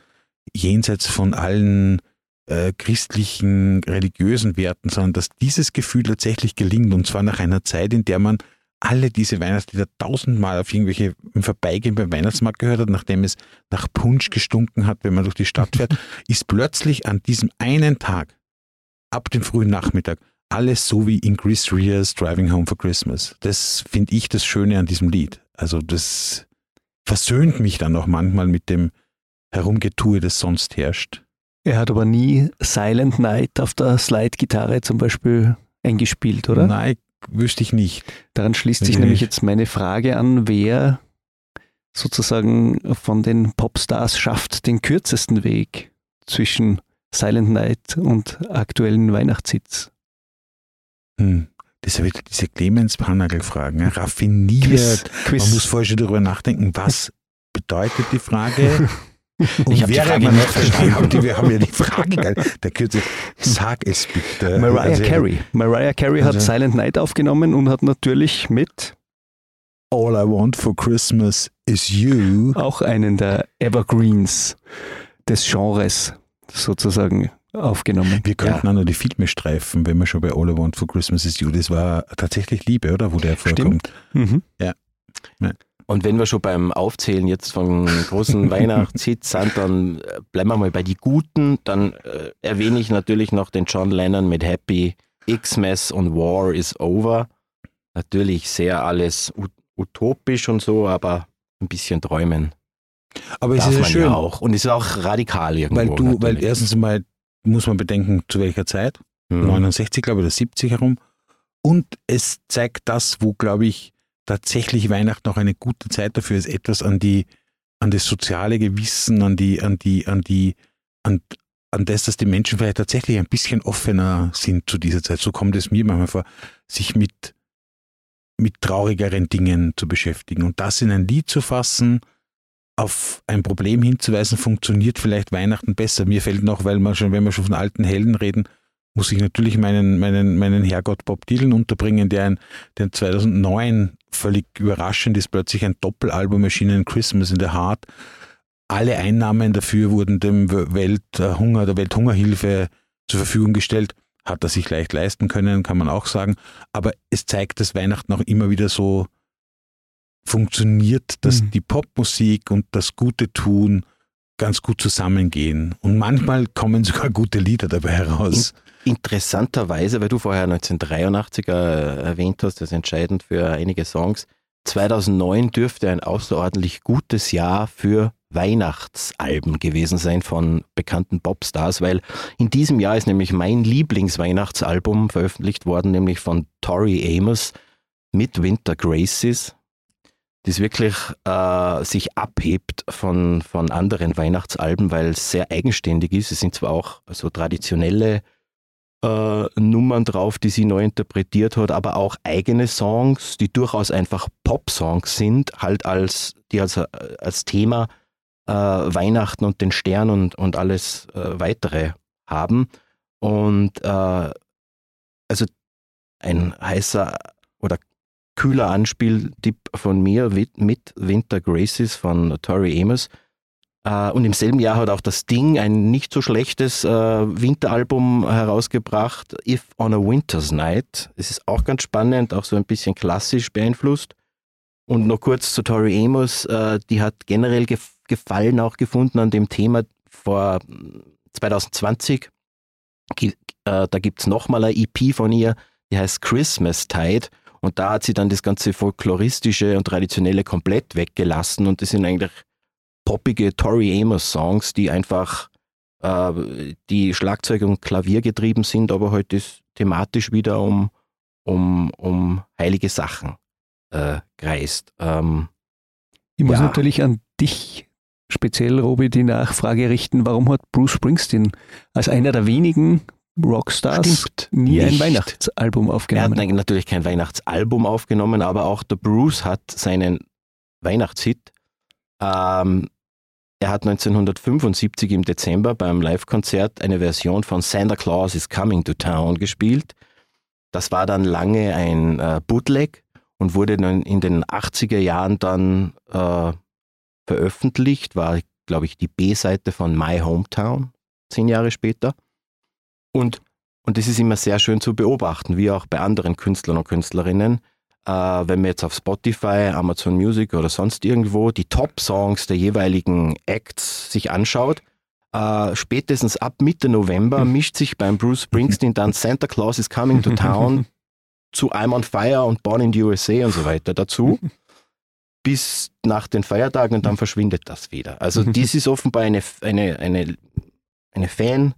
jenseits von allen äh, christlichen, religiösen Werten, sondern dass dieses Gefühl tatsächlich gelingt und zwar nach einer Zeit, in der man alle diese Weihnachtslieder tausendmal auf irgendwelche im Vorbeigehen beim Weihnachtsmarkt gehört hat, nachdem es nach Punsch gestunken hat, wenn man durch die Stadt fährt, <laughs> ist plötzlich an diesem einen Tag, ab dem frühen Nachmittag, alles so wie in Chris Rears Driving Home for Christmas. Das finde ich das Schöne an diesem Lied. Also das versöhnt mich dann auch manchmal mit dem Herumgetue, das sonst herrscht. Er hat aber nie Silent Night auf der Slide-Gitarre zum Beispiel eingespielt, oder? Nein, wüsste ich nicht. Daran schließt sich nämlich jetzt meine Frage an, wer sozusagen von den Popstars schafft den kürzesten Weg zwischen Silent Night und aktuellen Weihnachtshits. Hm. Das ist ja wieder diese Clemens Panagel-Fragen. Raffiniert. Quiz, Quiz. Man muss vorher schon darüber nachdenken, was bedeutet die Frage? <laughs> Und ich die Frage nicht verstanden. Wir haben ja die Frage, der Kürze, sag es bitte. Mariah also, Carey. Mariah Carey hat also, Silent Night aufgenommen und hat natürlich mit All I Want for Christmas is You auch einen der Evergreens des Genres sozusagen aufgenommen. Wir könnten ja. auch noch die Filme streifen, wenn wir schon bei All I Want for Christmas is You. Das war tatsächlich Liebe, oder? Wo der vorkommt. Mhm. Ja. ja. Und wenn wir schon beim Aufzählen jetzt von großen <laughs> Weihnachtshits sind, dann äh, bleiben wir mal bei die guten. Dann äh, erwähne ich natürlich noch den John Lennon mit Happy, Xmas und War is Over. Natürlich sehr alles utopisch und so, aber ein bisschen träumen. Aber es ist ja schön. Ja auch. Und es ist auch radikal irgendwo. Weil du, natürlich. weil erstens mal muss man bedenken, zu welcher Zeit. Hm. 69, glaube ich, oder 70 herum. Und es zeigt das, wo, glaube ich, tatsächlich Weihnachten auch eine gute Zeit dafür ist, etwas an die, an das soziale Gewissen, an die, an die, an die, an, an das, dass die Menschen vielleicht tatsächlich ein bisschen offener sind zu dieser Zeit. So kommt es mir manchmal vor, sich mit, mit traurigeren Dingen zu beschäftigen. Und das in ein Lied zu fassen, auf ein Problem hinzuweisen, funktioniert vielleicht Weihnachten besser. Mir fällt noch, weil man schon, wenn wir schon von alten Helden reden, muss ich natürlich meinen, meinen, meinen Herrgott Bob Dylan unterbringen, der, ein, der 2009 völlig überraschend ist, plötzlich ein Doppelalbum erschienen, Christmas in the Heart. Alle Einnahmen dafür wurden dem Welthunger, der Welthungerhilfe zur Verfügung gestellt. Hat er sich leicht leisten können, kann man auch sagen. Aber es zeigt, dass Weihnachten auch immer wieder so funktioniert, dass mhm. die Popmusik und das Gute tun ganz gut zusammengehen. Und manchmal kommen sogar gute Lieder dabei heraus. Interessanterweise, weil du vorher 1983er erwähnt hast, das ist entscheidend für einige Songs. 2009 dürfte ein außerordentlich gutes Jahr für Weihnachtsalben gewesen sein von bekannten Popstars, weil in diesem Jahr ist nämlich mein Lieblingsweihnachtsalbum veröffentlicht worden, nämlich von Tori Amos mit Winter Graces das wirklich äh, sich abhebt von, von anderen Weihnachtsalben, weil es sehr eigenständig ist. Es sind zwar auch so traditionelle äh, Nummern drauf, die sie neu interpretiert hat, aber auch eigene Songs, die durchaus einfach Pop-Songs sind, halt als, die als, als Thema äh, Weihnachten und den Stern und, und alles äh, weitere haben. Und äh, also ein heißer kühler Anspieltipp von mir mit Winter Graces von Tori Amos. Äh, und im selben Jahr hat auch das Ding ein nicht so schlechtes äh, Winteralbum herausgebracht, If on a Winter's Night. Es ist auch ganz spannend, auch so ein bisschen klassisch beeinflusst. Und noch kurz zu Tori Amos, äh, die hat generell Gefallen auch gefunden an dem Thema vor 2020. Da gibt es nochmal eine EP von ihr, die heißt Christmas Tide Und da hat sie dann das ganze folkloristische und traditionelle komplett weggelassen und das sind eigentlich poppige Tori Amos Songs, die einfach äh, die Schlagzeug und Klavier getrieben sind, aber heute ist thematisch wieder um, um, um heilige Sachen äh, kreist. Ähm, ich muss ja. natürlich an dich speziell, Robi, die Nachfrage richten, warum hat Bruce Springsteen als einer der wenigen Rockstars Stimmt nie ein nicht. Weihnachtsalbum Er hat aufgenommen? natürlich kein Weihnachtsalbum aufgenommen, aber auch der Bruce hat seinen Weihnachtshit. Ähm, er hat 1975 im Dezember beim Live-Konzert eine Version von Santa Claus is Coming to Town gespielt. Das war dann lange ein äh, Bootleg und wurde dann in den 80er Jahren dann äh, veröffentlicht, war, glaube ich, die B-Seite von My Hometown, zehn Jahre später. Und, und das ist immer sehr schön zu beobachten, wie auch bei anderen Künstlern und Künstlerinnen. Äh, wenn man jetzt auf Spotify, Amazon Music oder sonst irgendwo die Top-Songs der jeweiligen Acts sich anschaut, äh, spätestens ab Mitte November mischt sich beim Bruce Springsteen dann Santa Claus is Coming to Town zu I'm on Fire und Born in the USA und so weiter dazu. Bis nach den Feiertagen und dann verschwindet das wieder. Also <laughs> dies ist offenbar eine, eine, eine, eine Fan,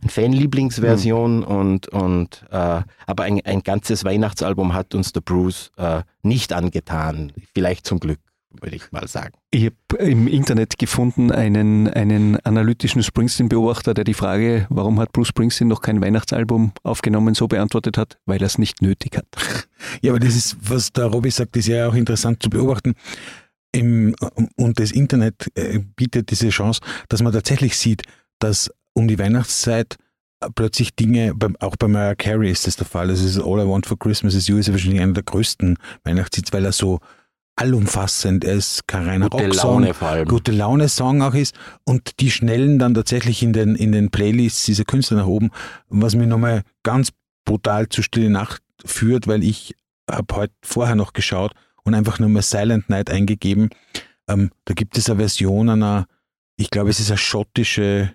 eine Fan-Lieblingsversion und, und äh, aber ein, ein ganzes Weihnachtsalbum hat uns der Bruce äh, nicht angetan. Vielleicht zum Glück, würde ich mal sagen. Ich habe im Internet gefunden einen, einen analytischen Springsteen-Beobachter, der die Frage, warum hat Bruce Springsteen noch kein Weihnachtsalbum aufgenommen, so beantwortet hat, weil er es nicht nötig hat. <laughs> Ja, aber das ist, was der Robby sagt, ist ja auch interessant zu beobachten. Im, und das Internet äh, bietet diese Chance, dass man tatsächlich sieht, dass um die Weihnachtszeit plötzlich Dinge, auch bei Mariah Carey ist das der Fall. Das ist All I Want for Christmas is You ist wahrscheinlich einer der größten Weihnachtshits, weil er so allumfassend, er ist kein reiner Gute Rocksong, Laune vor allem. gute Laune Song auch ist und die schnellen dann tatsächlich in den, in den Playlists dieser Künstler nach oben, was mich nochmal ganz brutal zu Stille Nacht führt, weil ich habe heute vorher noch geschaut und einfach nur mal Silent Night eingegeben. Ähm, da gibt es eine Version einer, ich glaube es ist eine schottische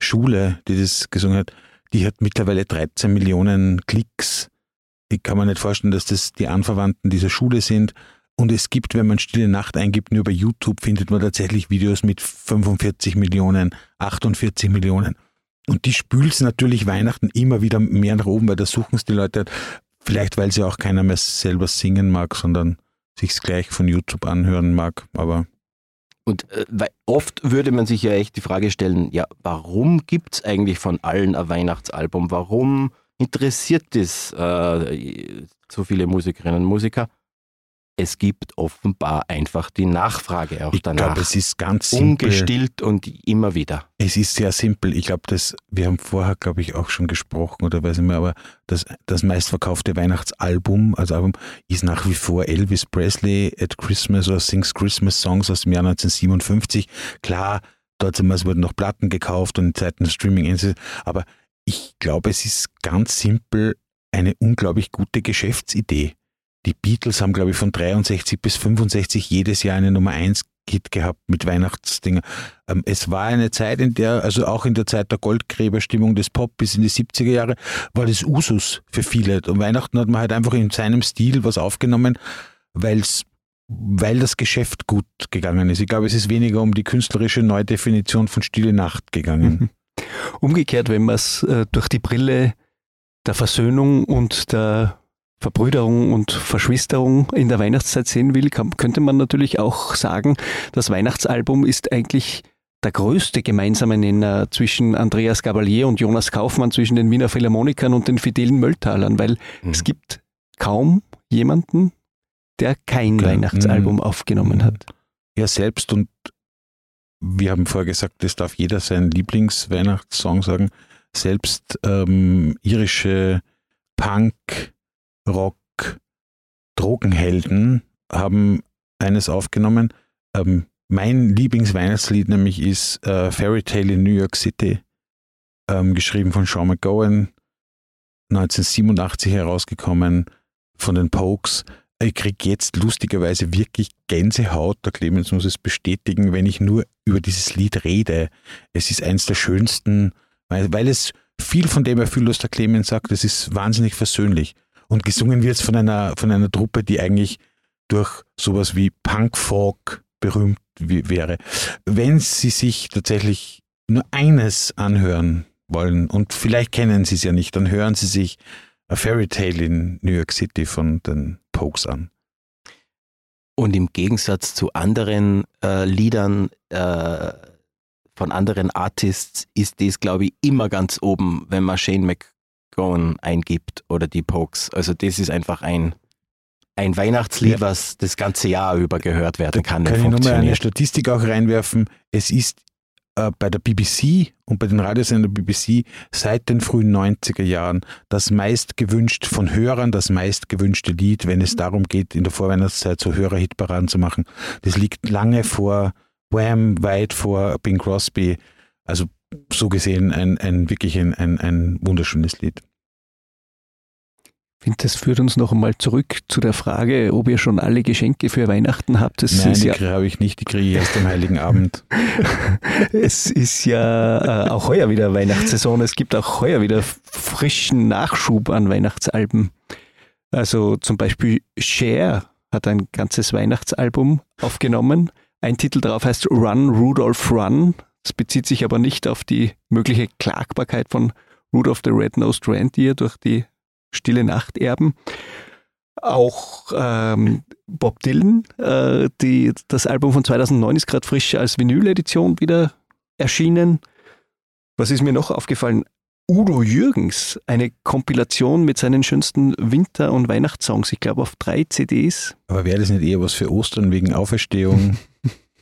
Schule, die das gesungen hat, die hat mittlerweile 13 Millionen Klicks. Ich kann mir nicht vorstellen, dass das die Anverwandten dieser Schule sind. Und es gibt, wenn man Stille Nacht eingibt, nur bei YouTube findet man tatsächlich Videos mit 45 Millionen, 48 Millionen. Und die spülst natürlich Weihnachten immer wieder mehr nach oben, weil da suchen es die Leute, halt. vielleicht weil sie auch keiner mehr selber singen mag, sondern sich's gleich von YouTube anhören mag. Aber Und äh, weil oft würde man sich ja echt die Frage stellen, ja, warum gibt es eigentlich von allen ein Weihnachtsalbum? Warum interessiert das äh, so viele Musikerinnen und Musiker? Es gibt offenbar einfach die Nachfrage auch ich danach. glaube, es ist ganz simpel. Ungestillt und immer wieder. Es ist sehr simpel. Ich glaube, das, wir haben vorher, glaube ich, auch schon gesprochen oder weiß nicht mehr, aber das, das meistverkaufte Weihnachtsalbum, also Album, ist nach wie vor Elvis Presley at Christmas oder Sings Christmas Songs aus dem Jahr 1957. Klar, dort wurden noch Platten gekauft und in Zeiten des Streaming, aber ich glaube, es ist ganz simpel eine unglaublich gute Geschäftsidee. Die Beatles haben, glaube ich, von 63 bis 65 jedes Jahr eine Nummer 1 Hit gehabt mit Weihnachtsdinger. Ähm, es war eine Zeit, in der, also auch in der Zeit der Goldgräberstimmung des Pop bis in die 70er Jahre, war das Usus für viele. Und Weihnachten hat man halt einfach in seinem Stil was aufgenommen, weil's, weil das Geschäft gut gegangen ist. Ich glaube, es ist weniger um die künstlerische Neudefinition von Stille Nacht gegangen. Umgekehrt, wenn man es äh, durch die Brille der Versöhnung und der Verbrüderung und Verschwisterung in der Weihnachtszeit sehen will, kann, könnte man natürlich auch sagen, das Weihnachtsalbum ist eigentlich der größte gemeinsame Nenner zwischen Andreas Gabalier und Jonas Kaufmann, zwischen den Wiener Philharmonikern und den fidelen Mölltalern, weil Mhm. es gibt kaum jemanden, der kein Ja, Weihnachtsalbum mhm. aufgenommen hat. Ja, selbst und wir haben vorher gesagt, es darf jeder seinen Lieblingsweihnachtssong sagen. Selbst ähm, irische Punk, Rock, Drogenhelden haben eines aufgenommen. Ähm, mein Lieblingsweihnachtslied nämlich ist äh, Fairy Tale in New York City, ähm, geschrieben von Sean McGowan, 1987 herausgekommen von den Pokes. Ich kriege jetzt lustigerweise wirklich Gänsehaut, der Clemens muss es bestätigen, wenn ich nur über dieses Lied rede. Es ist eins der schönsten, weil, weil es viel von dem erfüllt, was der Clemens sagt, es ist wahnsinnig versöhnlich. Und gesungen wird es von einer, von einer Truppe, die eigentlich durch sowas wie Punk-Folk berühmt wäre. Wenn Sie sich tatsächlich nur eines anhören wollen, und vielleicht kennen Sie es ja nicht, dann hören Sie sich A Fairy Tale in New York City von den Pokes an. Und im Gegensatz zu anderen äh, Liedern äh, von anderen Artists ist das, glaube ich, immer ganz oben, wenn man Shane McGowan eingibt oder die Pokes. Also das ist einfach ein, ein Weihnachtslied, ja. was das ganze Jahr über gehört werden kann. Da kann ich nochmal eine Statistik auch reinwerfen. Es ist äh, bei der BBC und bei den Radiosender BBC seit den frühen 90er Jahren das meist gewünscht von Hörern, das meist gewünschte Lied, wenn es darum geht, in der Vorweihnachtszeit so Hörerhitparaden zu machen. Das liegt lange vor Wham, weit vor Bing Crosby. Also so gesehen ein, ein wirklich ein, ein, ein wunderschönes Lied. Ich finde, das führt uns noch einmal zurück zu der Frage, ob ihr schon alle Geschenke für Weihnachten habt. Das Nein, die ja habe ich nicht, die kriege ich erst am Heiligen Abend. <laughs> es ist ja äh, auch heuer wieder Weihnachtssaison. Es gibt auch heuer wieder frischen Nachschub an Weihnachtsalben. Also zum Beispiel Cher hat ein ganzes Weihnachtsalbum aufgenommen. Ein Titel darauf heißt Run, Rudolph, Run. Das bezieht sich aber nicht auf die mögliche Klagbarkeit von Rudolph the Red-Nosed Reindeer durch die Stille Nacht erben. Auch ähm, Bob Dylan, äh, die, das Album von 2009 ist gerade frisch als Vinyl-Edition wieder erschienen. Was ist mir noch aufgefallen? Udo Jürgens, eine Kompilation mit seinen schönsten Winter- und Weihnachtssongs, ich glaube auf drei CDs. Aber wäre das nicht eher was für Ostern wegen Auferstehung?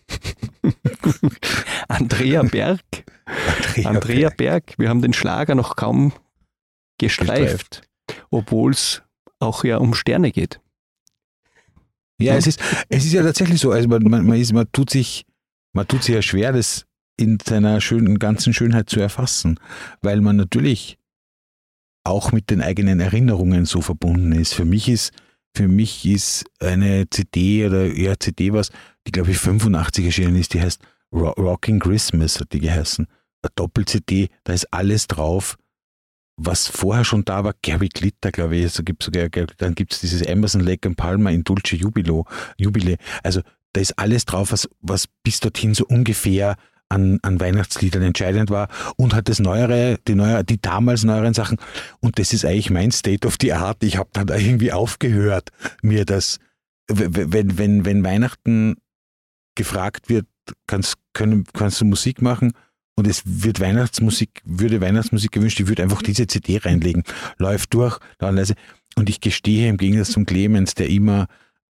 <laughs> Andrea <laughs> Berg. Andrea, Andrea Berg. Berg. Wir haben den Schlager noch kaum gestreift. gestreift obwohl es auch ja um Sterne geht. Ja, es ist, es ist ja tatsächlich so. Also man, man, ist, man tut sich, man tut sich ja schwer, das in seiner schönen, ganzen Schönheit zu erfassen, weil man natürlich auch mit den eigenen Erinnerungen so verbunden ist. Für mich ist, für mich ist eine CD oder eher CD was, die glaube ich 85 erschienen ist, die heißt Rocking Christmas, hat die geheißen. Eine Doppel-CD, da ist alles drauf was vorher schon da war, Gary Glitter, glaube ich, also gibt's sogar, dann gibt es dieses Emerson Lake and Palmer in Dulce Jubilo, Jubile. Also da ist alles drauf, was, was bis dorthin so ungefähr an, an Weihnachtsliedern entscheidend war und hat das neuere, die neuere, die damals neueren Sachen. Und das ist eigentlich mein State of the Art. Ich habe dann da irgendwie aufgehört, mir das, wenn, wenn, wenn Weihnachten gefragt wird, kannst, können, kannst du Musik machen? Und es wird Weihnachtsmusik, würde Weihnachtsmusik gewünscht, ich würde einfach diese CD reinlegen, läuft durch, dann leise. Und ich gestehe im Gegensatz zum Clemens, der immer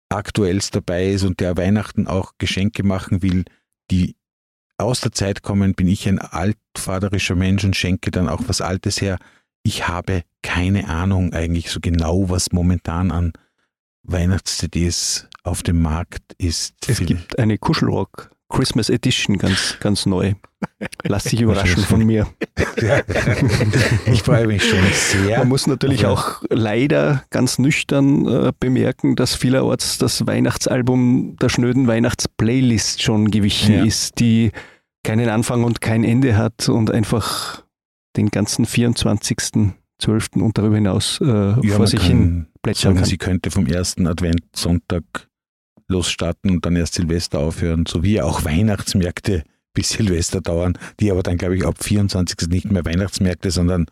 aktuellst dabei ist und der Weihnachten auch Geschenke machen will, die aus der Zeit kommen, bin ich ein altvaterischer Mensch und schenke dann auch was Altes her. Ich habe keine Ahnung eigentlich so genau, was momentan an Weihnachts-CDs auf dem Markt ist. Es gibt eine Kuschelrock Christmas Edition, ganz, ganz neu. Lass dich überraschen von mir. <laughs> ich freue mich schon sehr. Man muss natürlich auch leider ganz nüchtern äh, bemerken, dass vielerorts das Weihnachtsalbum der schnöden Weihnachtsplaylist schon gewichen ja. ist, die keinen Anfang und kein Ende hat und einfach den ganzen 24.12. und darüber hinaus äh, ja, vor sich hin plätschern kann. Sie könnte vom ersten Adventssonntag losstarten und dann erst Silvester aufhören, so wie auch Weihnachtsmärkte bis Silvester dauern, die aber dann, glaube ich, ab 24. nicht mehr Weihnachtsmärkte, sondern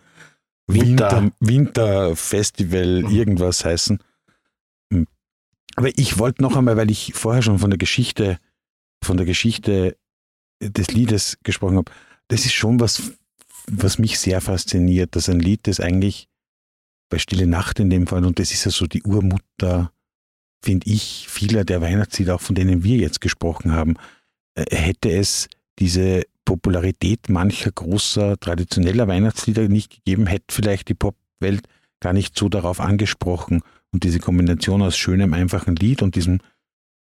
Winter, Winterfestival, mhm. irgendwas heißen. Hm. Aber ich wollte noch einmal, weil ich vorher schon von der Geschichte, von der Geschichte des Liedes gesprochen habe, das ist schon was, was mich sehr fasziniert, dass ein Lied, das eigentlich bei Stille Nacht in dem Fall, und das ist ja so die Urmutter finde ich, vieler der Weihnachtslieder, auch von denen wir jetzt gesprochen haben, äh, hätte es diese Popularität mancher großer traditioneller Weihnachtslieder nicht gegeben, hätte vielleicht die Popwelt gar nicht so darauf angesprochen. Und diese Kombination aus schönem, einfachen Lied und diesem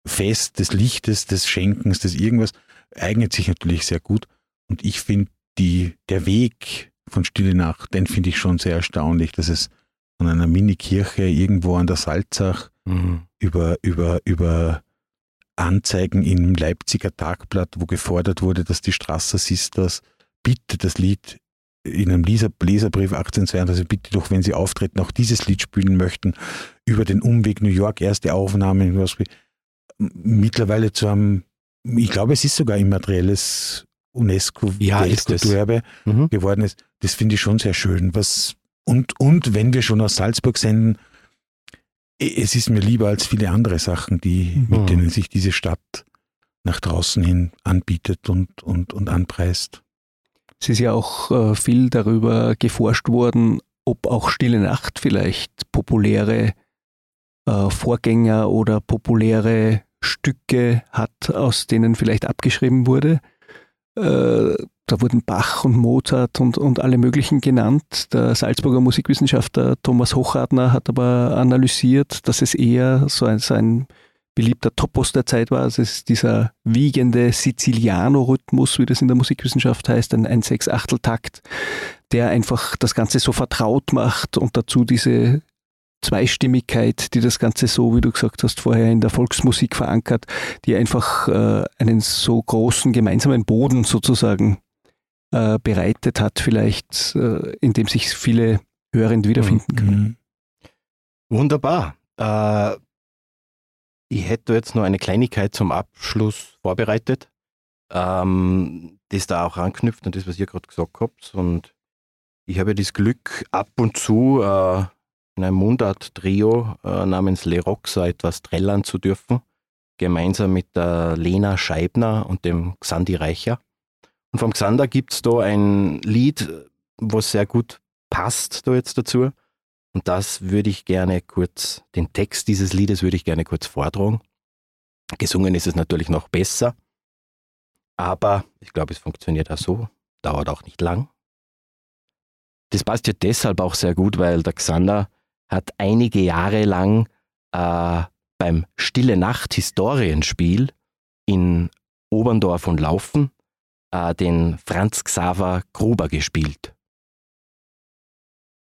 Fest des Lichtes, des Schenkens, des irgendwas, eignet sich natürlich sehr gut. Und ich finde der Weg von Stille Nacht, den finde ich schon sehr erstaunlich, dass es von einer Mini-Kirche irgendwo an der Salzach mhm. über, über, über Anzeigen im Leipziger Tagblatt, wo gefordert wurde, dass die Strasser Sisters bitte das Lied in einem Leser, Leserbrief 1832, bitte doch, wenn Sie auftreten, auch dieses Lied spielen möchten, über den Umweg New York, erste Aufnahmen, mittlerweile zu einem, ich glaube, es ist sogar immaterielles UNESCO-Weltkulturerbe ja, mhm. geworden ist. Das finde ich schon sehr schön. Was, und, und wenn wir schon aus Salzburg senden, es ist mir lieber als viele andere Sachen, die, mhm. mit denen sich diese Stadt nach draußen hin anbietet und, und, und anpreist. Es ist ja auch äh, viel darüber geforscht worden, ob auch Stille Nacht vielleicht populäre äh, Vorgänger oder populäre Stücke hat, aus denen vielleicht abgeschrieben wurde. Äh, da wurden Bach und Mozart und, und alle möglichen genannt. Der Salzburger Musikwissenschaftler Thomas Hochadner hat aber analysiert, dass es eher so ein, so ein beliebter Topos der Zeit war. Also es ist dieser wiegende Siciliano-Rhythmus, wie das in der Musikwissenschaft heißt, ein, ein Sechs-Achtel-Takt, der einfach das Ganze so vertraut macht und dazu diese Zweistimmigkeit, die das Ganze so, wie du gesagt hast, vorher in der Volksmusik verankert, die einfach äh, einen so großen gemeinsamen Boden sozusagen äh, bereitet hat, vielleicht, äh, in dem sich viele Hörende wiederfinden mhm. können. Wunderbar. Äh, ich hätte jetzt noch eine Kleinigkeit zum Abschluss vorbereitet, ähm, das da auch anknüpft an das, was ihr gerade gesagt habt. Und ich habe ja das Glück, ab und zu äh, in einem Mundart-Trio äh, namens Le Roxa etwas trällern zu dürfen, gemeinsam mit der Lena Scheibner und dem Xandi Reicher. Und vom Xander gibt es da ein Lied, was sehr gut passt da jetzt dazu. Und das würde ich gerne kurz, den Text dieses Liedes würde ich gerne kurz vortragen. Gesungen ist es natürlich noch besser, aber ich glaube, es funktioniert auch so, dauert auch nicht lang. Das passt ja deshalb auch sehr gut, weil der Xander hat einige Jahre lang äh, beim Stille Nacht Historienspiel in Oberndorf und Laufen äh, den Franz Xaver Gruber gespielt.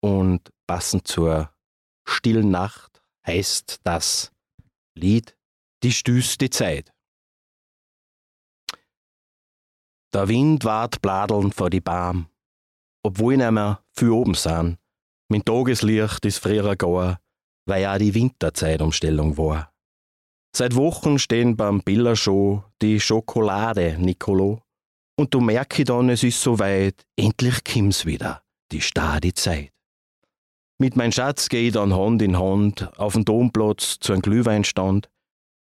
Und passend zur stillen Nacht heißt das Lied Die stüste Zeit. Der Wind ward bladeln vor die Baum, obwohl mehr für oben sind. Mein Tageslicht ist früher gar, weil ja die Winterzeitumstellung war. Seit Wochen stehen beim Billershow die Schokolade Nicolo. Und du merke dann, es ist soweit, endlich kommt's wieder, die stade Zeit. Mit mein Schatz geh ich dann Hand in Hand auf den Domplatz zu einem Glühweinstand,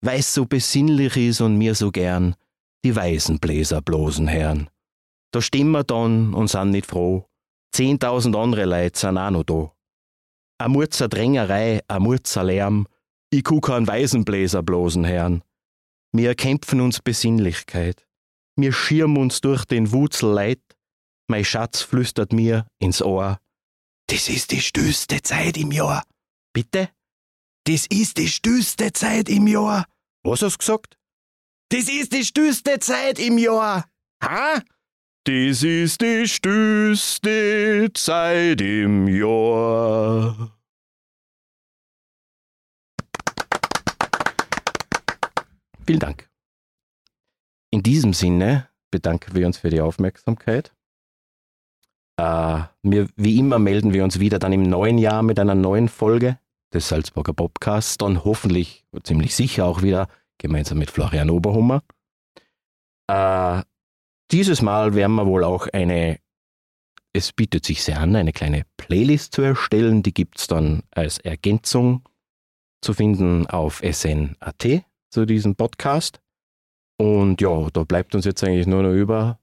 weil's so besinnlich is und mir so gern die Weißenbläser bloßen Herren. Da stehen wir dann und sind nicht froh. Zehntausend andere Leute sind auch noch da. A Murzer Drängerei, a Murzer Lärm, ich guck an Weißenbläser bloßen Herren. Wir kämpfen uns Besinnlichkeit. Wir schirmen uns durch den Wutzel Leid. Mein Schatz flüstert mir ins Ohr. Das ist die stüste Zeit im Jahr. Bitte? Das ist die stüste Zeit im Jahr. Was hast du gesagt? Das ist die stüste Zeit im Jahr. Ha? Das ist die stüste Zeit im Jahr. Vielen Dank. In diesem Sinne bedanken wir uns für die Aufmerksamkeit. Äh, wir, wie immer melden wir uns wieder dann im neuen Jahr mit einer neuen Folge des Salzburger Podcasts, dann hoffentlich, ziemlich sicher auch wieder gemeinsam mit Florian Oberhummer. Äh, dieses Mal werden wir wohl auch eine, es bietet sich sehr an, eine kleine Playlist zu erstellen. Die gibt es dann als Ergänzung zu finden auf SN.at zu diesem Podcast. Und ja, da bleibt uns jetzt eigentlich nur noch über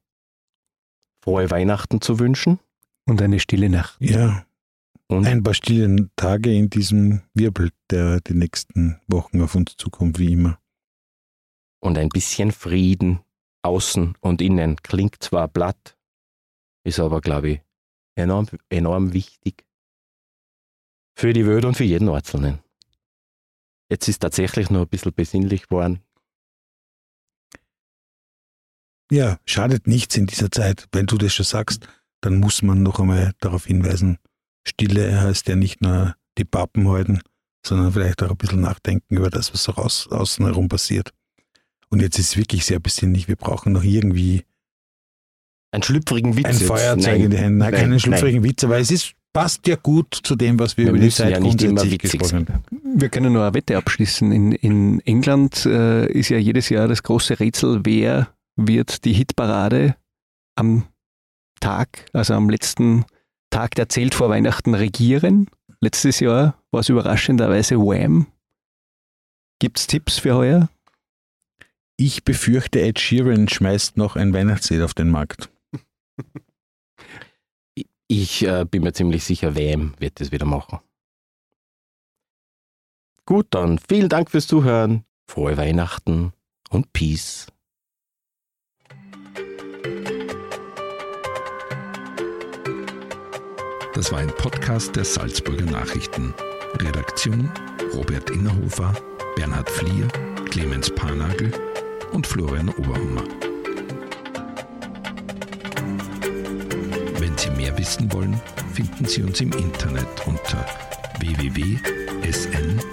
frohe Weihnachten zu wünschen. Und eine stille Nacht. Ja. Und ein paar stille Tage in diesem Wirbel, der die nächsten Wochen auf uns zukommt, wie immer. Und ein bisschen Frieden außen und innen klingt zwar platt, ist aber, glaube ich, enorm, enorm wichtig. Für die Welt und für jeden Einzelnen. Jetzt ist tatsächlich nur ein bisschen besinnlich geworden. Ja, schadet nichts in dieser Zeit, wenn du das schon sagst dann muss man noch einmal darauf hinweisen, Stille heißt ja nicht nur die Pappen halten, sondern vielleicht auch ein bisschen nachdenken über das, was so außen herum passiert. Und jetzt ist es wirklich sehr besinnlich. Wir brauchen noch irgendwie einen schlüpfrigen Witz. ein. Feuerzeug Nein. in die Hände. Nein, Nein, keinen schlüpfrigen Witz, aber es ist, passt ja gut zu dem, was wir, Wir über die Zeit ja nicht immer gesprochen haben. Wir können nur eine Wette abschließen. In, in England äh, ist ja jedes Jahr das große Rätsel, wer wird die Hitparade am Tag, also am letzten Tag, der zählt vor Weihnachten, regieren. Letztes Jahr war es überraschenderweise Wham. Gibt es Tipps für heuer? Ich befürchte, Ed Sheeran schmeißt noch ein Weihnachtslied auf den Markt. Ich äh, bin mir ziemlich sicher, WM wird das wieder machen. Gut, dann vielen Dank fürs Zuhören. Frohe Weihnachten und Peace. Das war ein Podcast der Salzburger Nachrichten. Redaktion Robert Innerhofer, Bernhard Flier, Clemens Panagel und Florian Oberhummer. Wenn Sie mehr wissen wollen, finden Sie uns im Internet unter www.sn.at.